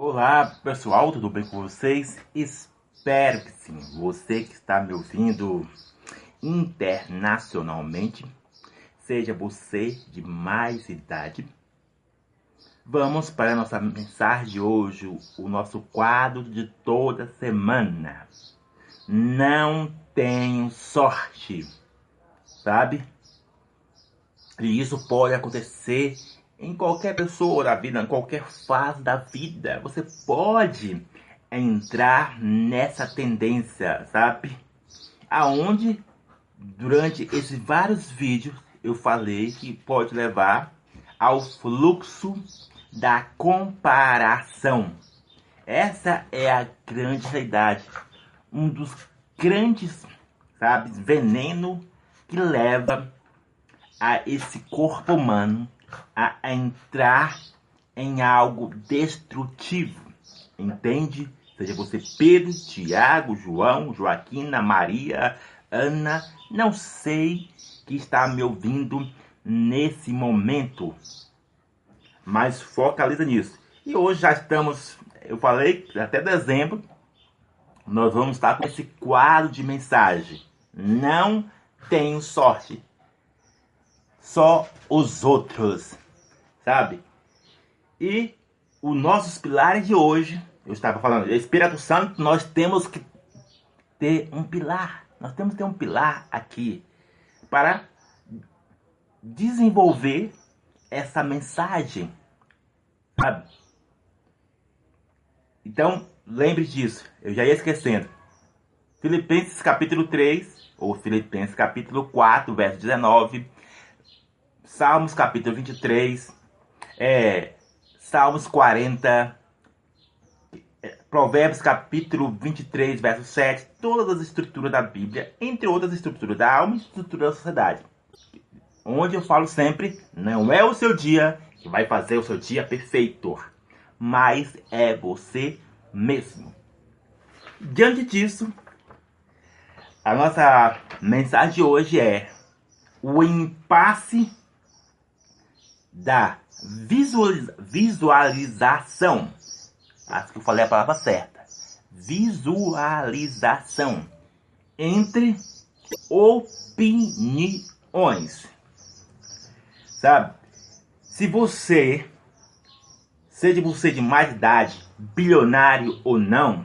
Olá pessoal, tudo bem com vocês? Espero que sim. Você que está me ouvindo internacionalmente, seja você de mais idade. Vamos para a nossa mensagem de hoje, o nosso quadro de toda semana. Não tenho sorte, sabe? E isso pode acontecer em qualquer pessoa da vida, em qualquer fase da vida, você pode entrar nessa tendência, sabe? Aonde durante esses vários vídeos eu falei que pode levar ao fluxo da comparação. Essa é a grande realidade, um dos grandes, sabe, veneno que leva a esse corpo humano a entrar em algo destrutivo. Entende? Seja você Pedro, Tiago, João, Joaquina, Maria, Ana, não sei que está me ouvindo nesse momento. Mas focaliza nisso. E hoje já estamos, eu falei, até dezembro, nós vamos estar com esse quadro de mensagem. Não tenho sorte só os outros, sabe? E os nossos pilares de hoje, eu estava falando, Espírito Santo, nós temos que ter um pilar, nós temos que ter um pilar aqui para desenvolver essa mensagem, sabe? Então, lembre disso, eu já ia esquecendo. Filipenses capítulo 3, ou Filipenses capítulo 4, verso 19 Salmos capítulo 23, é, Salmos 40, é, Provérbios capítulo 23, verso 7, todas as estruturas da Bíblia, entre outras estruturas da alma e estrutura da sociedade. Onde eu falo sempre, não é o seu dia que vai fazer o seu dia perfeito, mas é você mesmo. Diante disso, a nossa mensagem hoje é o impasse da visualização. Acho que eu falei a palavra certa. Visualização entre opiniões. Sabe? Se você, seja você de mais idade, bilionário ou não,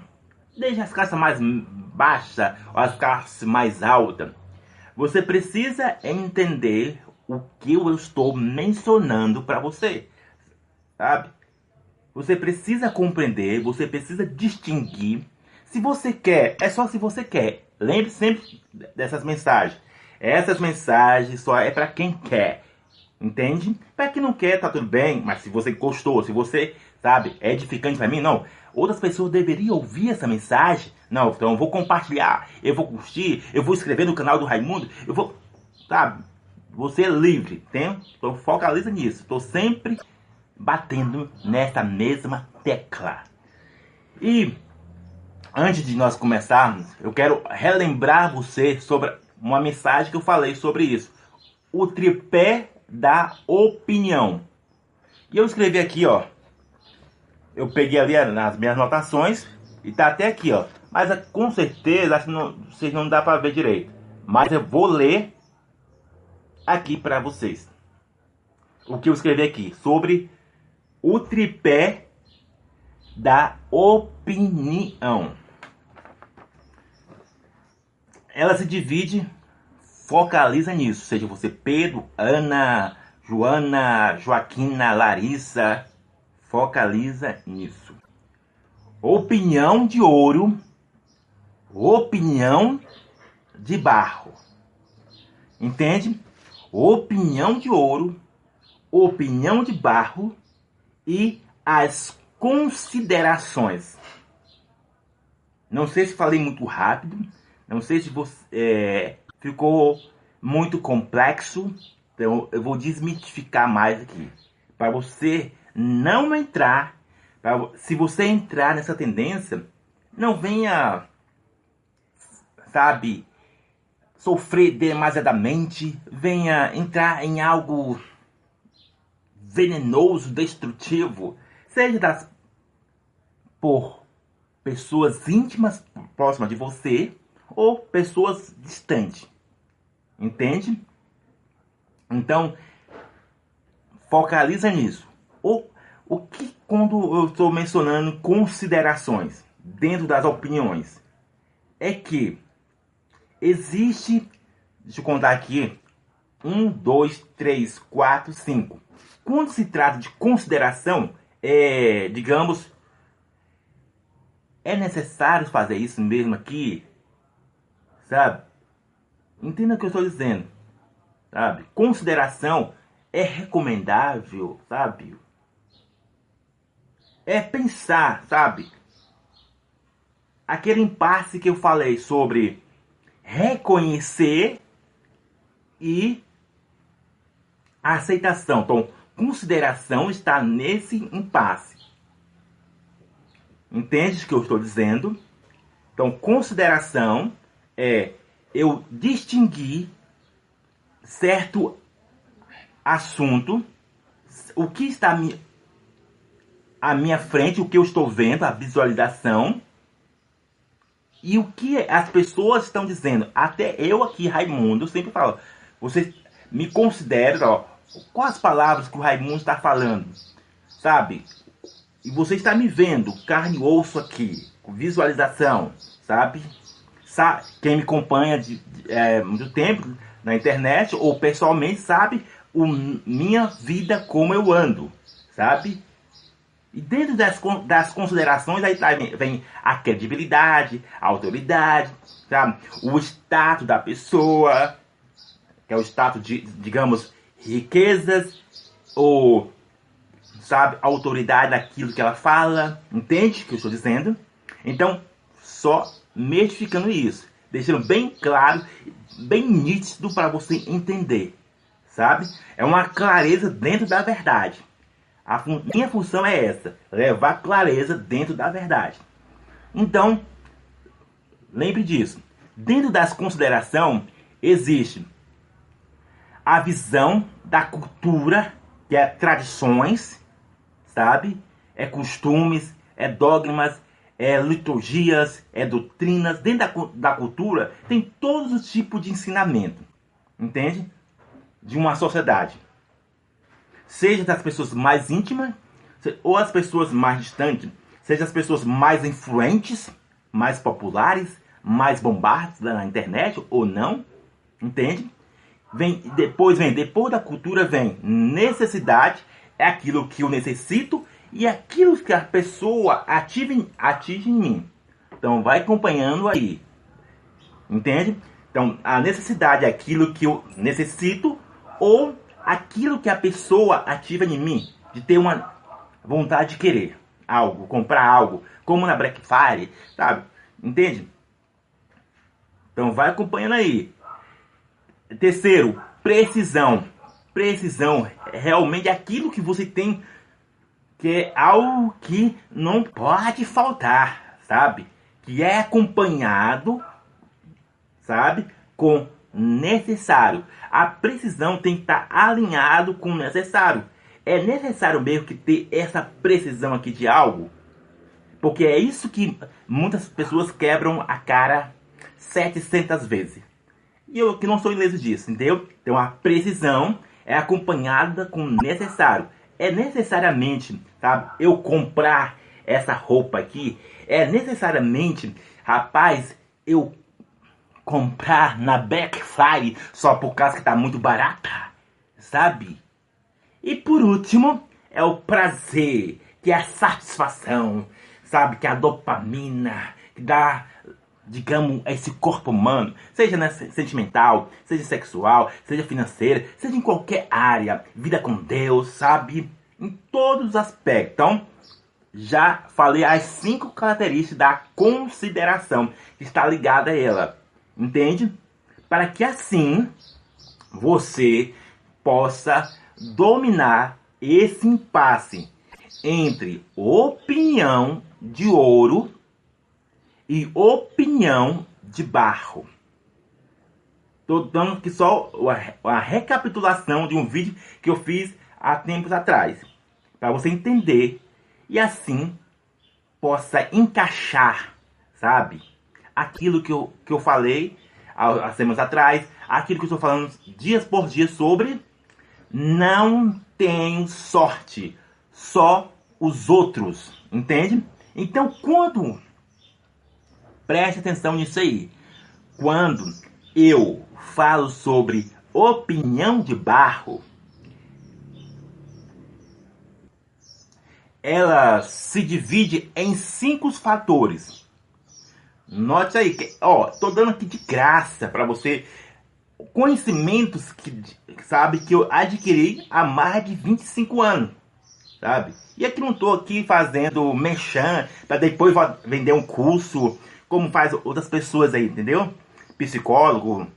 desde as classes mais baixas ou as classes mais altas, você precisa entender o que eu estou mencionando para você, sabe? Você precisa compreender, você precisa distinguir. Se você quer, é só se você quer. Lembre sempre dessas mensagens. Essas mensagens só é para quem quer. Entende? Para quem não quer, tá tudo bem. Mas se você gostou, se você, sabe, é edificante para mim, não. Outras pessoas deveriam ouvir essa mensagem. Não, então eu vou compartilhar, eu vou curtir, eu vou escrever no canal do Raimundo, eu vou, sabe? Você é livre, tem? Então focaliza nisso. Estou sempre batendo nessa mesma tecla. E antes de nós começarmos, eu quero relembrar você sobre uma mensagem que eu falei sobre isso. O tripé da opinião. E eu escrevi aqui, ó. Eu peguei ali nas minhas anotações e tá até aqui, ó. Mas com certeza acho que não, vocês não dá para ver direito. Mas eu vou ler aqui para vocês. O que eu escrevi aqui sobre o tripé da opinião. Ela se divide, focaliza nisso, seja você Pedro, Ana, Joana, Joaquina, Larissa, focaliza nisso. Opinião de ouro, opinião de barro. Entende? Opinião de ouro, opinião de barro e as considerações. Não sei se falei muito rápido, não sei se você é, ficou muito complexo, então eu vou desmitificar mais aqui para você não entrar. Pra, se você entrar nessa tendência, não venha, sabe, sofrer demasiadamente, venha entrar em algo venenoso, destrutivo, seja das por pessoas íntimas próximas de você ou pessoas distantes. Entende? Então, focaliza nisso. O, o que quando eu estou mencionando considerações dentro das opiniões é que existe, deixa eu contar aqui, um, dois, três, quatro, cinco. Quando se trata de consideração, é, digamos, é necessário fazer isso mesmo aqui, sabe? Entenda o que eu estou dizendo, sabe? Consideração é recomendável, sabe? É pensar, sabe? Aquele impasse que eu falei sobre reconhecer e aceitação. Então, consideração está nesse impasse. Entende o que eu estou dizendo? Então, consideração é eu distinguir certo assunto, o que está à minha frente, o que eu estou vendo, a visualização, e o que as pessoas estão dizendo. Até eu aqui, Raimundo, sempre falo, você me considera, ó, quais as palavras que o Raimundo está falando, sabe? E você está me vendo, carne e osso aqui, visualização, sabe? Sa quem me acompanha de, de é, muito tempo na internet ou pessoalmente sabe o, minha vida como eu ando, sabe? E dentro das, das considerações aí tá, vem, a credibilidade, a autoridade, sabe? o status da pessoa, que é o status de, digamos, riquezas, ou, sabe, autoridade daquilo que ela fala, entende o que eu estou dizendo? Então, só metificando isso, deixando bem claro, bem nítido para você entender, sabe? É uma clareza dentro da verdade. A fun minha função é essa: levar clareza dentro da verdade. Então, lembre disso. Dentro das considerações existe a visão da cultura, que é tradições, sabe? É costumes, é dogmas, é liturgias, é doutrinas. Dentro da, da cultura tem todos os tipos de ensinamento, entende? De uma sociedade seja das pessoas mais íntimas ou as pessoas mais distantes, seja as pessoas mais influentes, mais populares, mais bombardas na internet ou não, entende? Vem depois vem depois da cultura vem necessidade, é aquilo que eu necessito e aquilo que a pessoa ative, atinge em mim. Então vai acompanhando aí. Entende? Então a necessidade é aquilo que eu necessito ou aquilo que a pessoa ativa em mim, de ter uma vontade de querer algo, comprar algo, como na Black Friday, sabe? Entende? Então vai acompanhando aí. Terceiro, precisão. Precisão é realmente aquilo que você tem que é algo que não pode faltar, sabe? Que é acompanhado, sabe? Com necessário. A precisão tem que estar alinhado com o necessário. É necessário mesmo que ter essa precisão aqui de algo, porque é isso que muitas pessoas quebram a cara 700 vezes. E eu que não sou ileso disso, entendeu? Então a precisão é acompanhada com necessário. É necessariamente, sabe, eu comprar essa roupa aqui, é necessariamente, rapaz, eu comprar na Black Friday só por causa que tá muito barata, sabe? E por último, é o prazer, que é a satisfação, sabe? Que é a dopamina, que dá, digamos, esse corpo humano, seja né, sentimental, seja sexual, seja financeira, seja em qualquer área, vida com Deus, sabe? Em todos os aspectos. Então, já falei as cinco características da consideração que está ligada a ela. Entende? Para que assim você possa dominar esse impasse entre opinião de ouro e opinião de barro. Estou dando aqui só a recapitulação de um vídeo que eu fiz há tempos atrás, para você entender e assim possa encaixar, sabe? Aquilo que eu, que eu falei há, há semanas atrás, aquilo que eu estou falando dias por dia sobre, não tenho sorte, só os outros, entende? Então, quando preste atenção nisso aí, quando eu falo sobre opinião de barro, ela se divide em cinco fatores. Note aí, que, ó, tô dando aqui de graça para você conhecimentos que, sabe, que eu adquiri há mais de 25 anos, sabe? E aqui não tô aqui fazendo mechan para depois vender um curso como faz outras pessoas aí, entendeu? Psicólogo,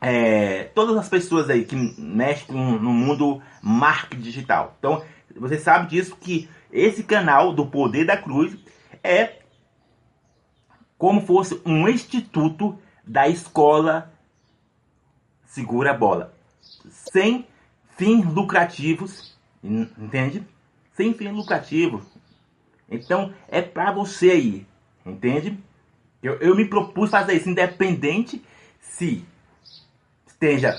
é, todas as pessoas aí que mexem no mundo marketing digital. Então, você sabe disso que esse canal do Poder da Cruz é como fosse um instituto da escola Segura a Bola. Sem fins lucrativos, entende? Sem fins lucrativos. Então é para você aí, entende? Eu, eu me propus fazer isso independente se esteja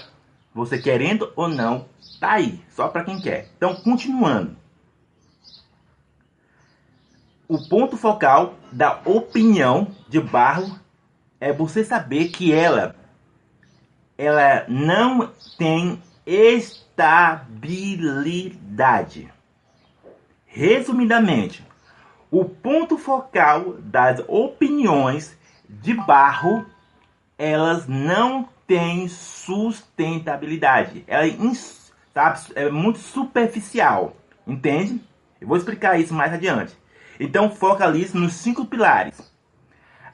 você querendo ou não, tá aí, só para quem quer. Então, continuando o ponto focal da opinião de Barro é você saber que ela ela não tem estabilidade. Resumidamente, o ponto focal das opiniões de Barro elas não têm sustentabilidade. Ela é, sabe, é muito superficial, entende? Eu vou explicar isso mais adiante. Então focalize nos cinco pilares.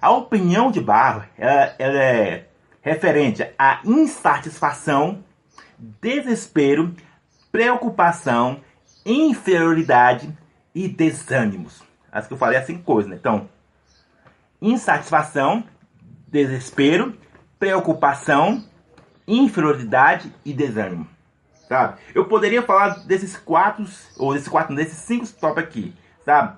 A opinião de Barro ela, ela é referente à insatisfação, desespero, preocupação, inferioridade e desânimos. As que eu falei assim coisas, né? Então, insatisfação, desespero, preocupação, inferioridade e desânimo. Sabe? Eu poderia falar desses quatro, ou desses quatro, desses cinco tópicos aqui, sabe?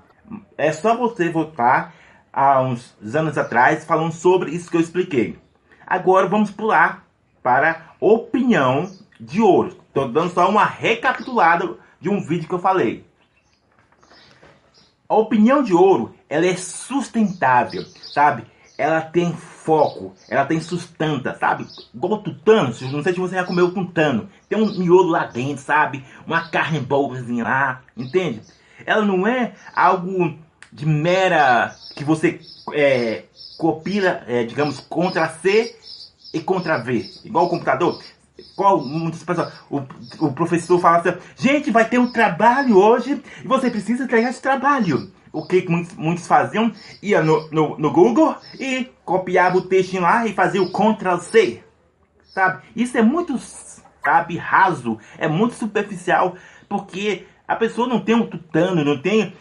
É só você voltar a uns anos atrás falando sobre isso que eu expliquei. Agora vamos pular para opinião de ouro. Estou dando só uma recapitulada de um vídeo que eu falei. A opinião de ouro, ela é sustentável, sabe? Ela tem foco, ela tem sustenta, sabe? Igual tutano, não sei se você já comeu tutano. Tem um miolo lá dentro, sabe? Uma carne boazinha lá, entende? Ela não é algo de mera que você é, copia, é, digamos, contra C e contra V, igual o computador. Qual muitas pessoas, o, o professor fala assim, gente, vai ter um trabalho hoje e você precisa entregar esse trabalho. O que muitos, muitos faziam? Ia no, no, no Google e copiava o texto lá e fazia o Ctrl C. Sabe? Isso é muito, sabe, raso, é muito superficial, porque a pessoa não tem um tutano, não tem.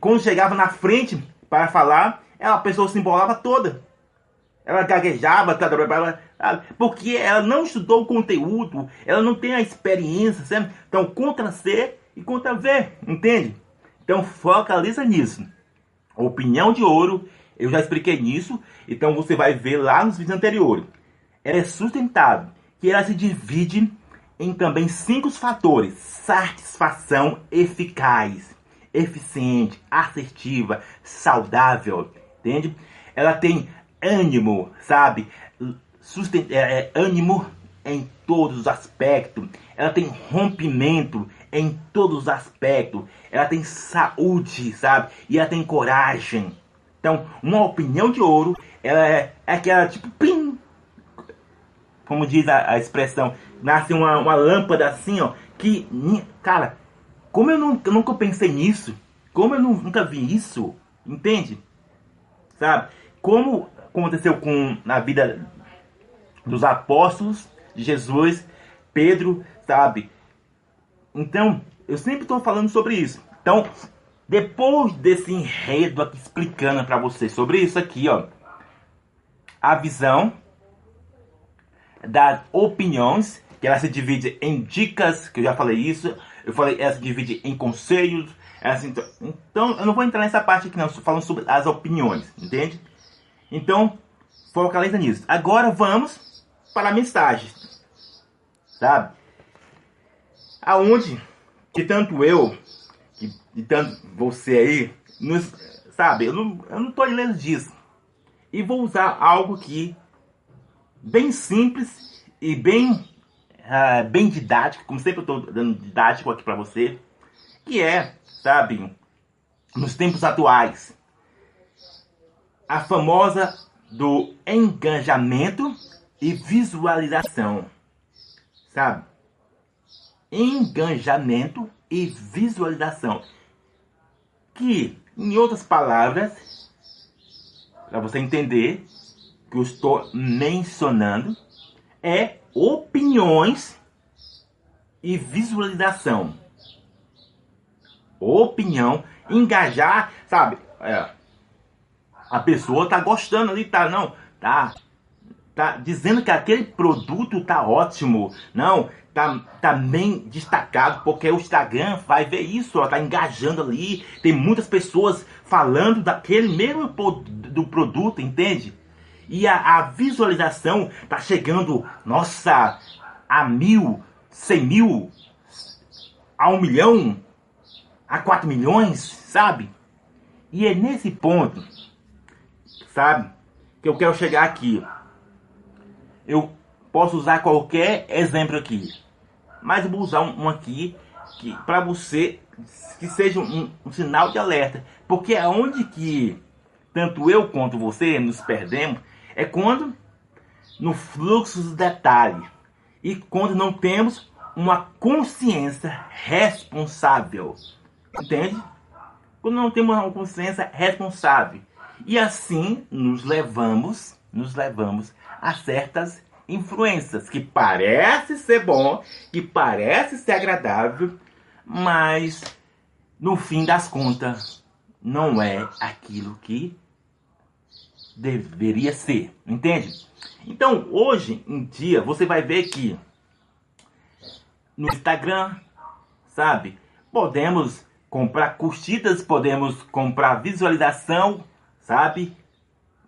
Quando chegava na frente para falar, a pessoa se embolava toda. Ela gaguejava, porque ela não estudou o conteúdo, ela não tem a experiência, certo? Então, contra C e contra V, entende? Então, focaliza nisso. Opinião de ouro, eu já expliquei nisso, então você vai ver lá nos vídeos anteriores. Ela é sustentável, que ela se divide em também cinco fatores: satisfação eficaz, eficiente, assertiva, saudável, entende? Ela tem ânimo, sabe? Sustent é, é, ânimo em todos os aspectos. Ela tem rompimento em todos os aspectos. Ela tem saúde, sabe? E ela tem coragem. Então, uma opinião de ouro, ela é, é aquela tipo, pim, como diz a, a expressão, nasce uma, uma lâmpada assim, ó, que, cara, como eu nunca, nunca pensei nisso, como eu nunca vi isso, entende? Sabe? Como aconteceu com na vida dos apóstolos de Jesus, Pedro, sabe? Então, eu sempre estou falando sobre isso. Então, depois desse enredo aqui explicando para vocês sobre isso aqui, ó, a visão das opiniões, que ela se divide em dicas, que eu já falei isso, eu falei, ela se divide em conselhos, assim, então, eu não vou entrar nessa parte aqui não, falando sobre as opiniões, entende? Então, focaliza nisso. Agora vamos para a mensagem, sabe? Aonde que tanto eu, que, e tanto você aí, nos, sabe, eu não, eu não lendo disso. E vou usar algo aqui bem simples e bem, uh, bem didático, como sempre eu estou dando didático aqui para você, que é, sabe, nos tempos atuais, a famosa do engajamento e visualização, sabe? Engajamento e visualização, que, em outras palavras, para você entender, que eu estou mencionando é opiniões e visualização. Opinião, engajar, sabe? É, a pessoa tá gostando ali, tá? Não, tá. Tá dizendo que aquele produto tá ótimo. Não, tá, tá bem destacado, porque o Instagram vai ver isso, ó, tá engajando ali. Tem muitas pessoas falando daquele mesmo do produto, entende? E a, a visualização tá chegando, nossa, a mil, cem mil, a um milhão, a quatro milhões, sabe? E é nesse ponto, sabe, que eu quero chegar aqui. Eu posso usar qualquer exemplo aqui, mas vou usar um, um aqui que para você que seja um, um, sinal de alerta, porque é onde que tanto eu quanto você nos perdemos é quando no fluxo do detalhe e quando não temos uma consciência responsável. Entende? Quando não temos uma consciência responsável. E assim nos levamos, nos levamos a certas influências que parece ser bom, que parece ser agradável, mas no fim das contas não é aquilo que deveria ser, entende? Então, hoje em dia, você vai ver que no Instagram, sabe? Podemos comprar curtidas, podemos comprar visualização, sabe?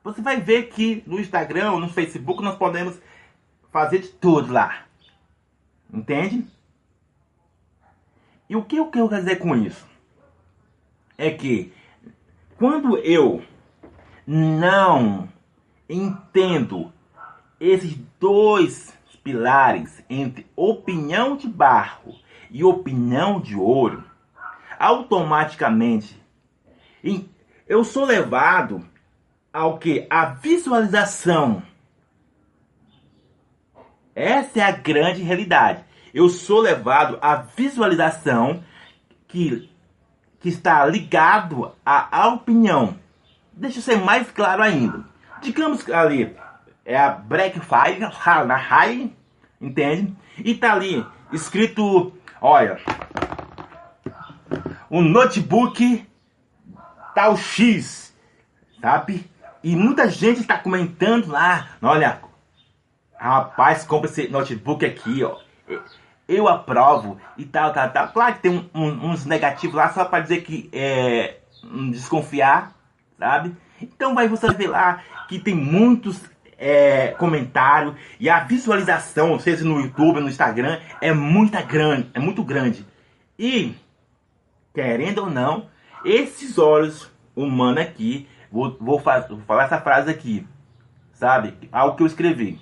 Você vai ver que no Instagram, no Facebook, nós podemos fazer de tudo lá. Entende? E o que eu quero dizer com isso? É que quando eu não entendo esses dois pilares entre opinião de barro e opinião de ouro, automaticamente eu sou levado ao que? A visualização. Essa é a grande realidade. Eu sou levado à visualização que, que está ligado à, à opinião. Deixa eu ser mais claro ainda. Digamos que ali é a Black High, entende? E tá ali escrito, olha, um notebook tal X, sabe? E muita gente está comentando lá, olha, rapaz, compra esse notebook aqui, ó. Eu aprovo e tal, tal, tal. Claro que tem um, um, uns negativos lá só para dizer que é desconfiar, sabe? Então vai você ver lá que tem muitos é, comentários e a visualização, seja no YouTube, no Instagram, é muito grande, é muito grande. E querendo ou não, esses olhos humanos aqui, vou, vou, vou falar essa frase aqui, sabe? Algo que eu escrevi.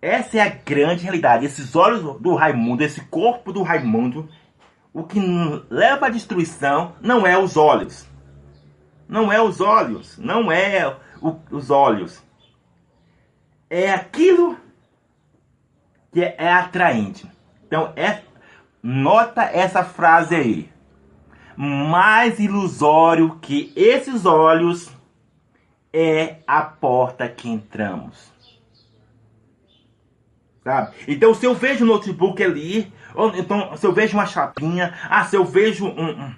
Essa é a grande realidade. Esses olhos do Raimundo, esse corpo do Raimundo, o que leva à destruição não é os olhos, não é os olhos, não é o, os olhos. É aquilo que é, é atraente. Então, é, nota essa frase aí. Mais ilusório que esses olhos é a porta que entramos. Sabe? Então, se eu vejo um notebook ali, ou então, se eu vejo uma chapinha, ah, se eu vejo um, um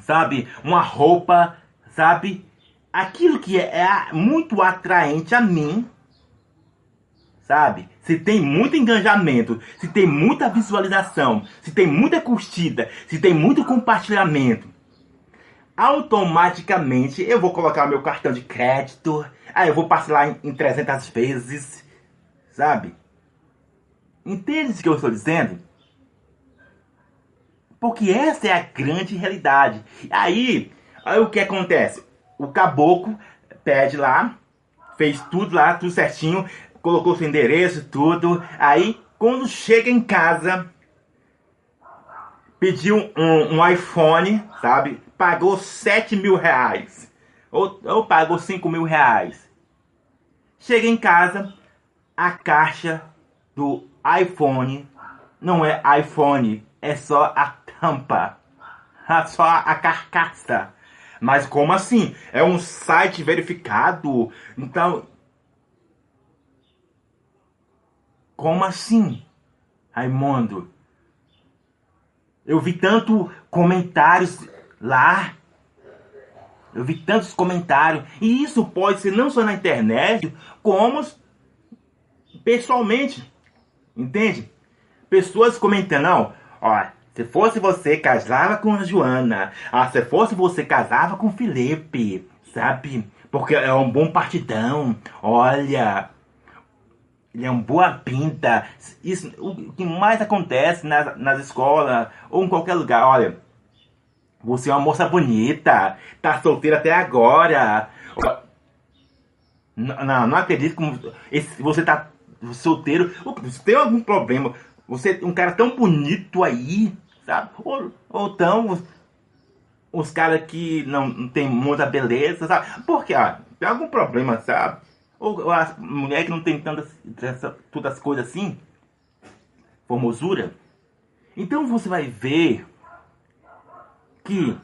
sabe, uma roupa sabe? Aquilo que é, é muito atraente a mim, sabe? se tem muito engajamento, se tem muita visualização, se tem muita curtida, se tem muito compartilhamento, automaticamente eu vou colocar meu cartão de crédito, aí eu vou parcelar em, em 300 vezes, sabe? Entende o que eu estou dizendo? Porque essa é a grande realidade. Aí, aí o que acontece? O caboclo pede lá, fez tudo lá, tudo certinho, colocou seu endereço, tudo. Aí, quando chega em casa, pediu um, um iPhone, sabe? Pagou 7 mil reais. Ou, ou pagou 5 mil reais. Chega em casa, a caixa do iPhone não é iPhone, é só a tampa. É só a carcaça. Mas como assim? É um site verificado. Então, Como assim, Raimundo? Eu vi tanto comentários lá. Eu vi tantos comentários. E isso pode ser não só na internet, como pessoalmente. Entende? Pessoas comentando, não, se fosse você, casava com a Joana. Ah, se fosse você, casava com o Felipe. Sabe? Porque é um bom partidão. Olha, ele é um boa pinta. Isso, o que mais acontece nas, nas escolas ou em qualquer lugar. Olha, você é uma moça bonita, tá solteira até agora. Não, não, acredito que você tá solteiro. Você tem algum problema? Você é um cara tão bonito aí, sabe? Ou, ou tão os, os caras que não, não tem muita beleza, sabe? Porque, ó, tem algum problema, sabe? Ou a mulher que não tem tantas, todas as coisas assim, formosura. Então você vai ver que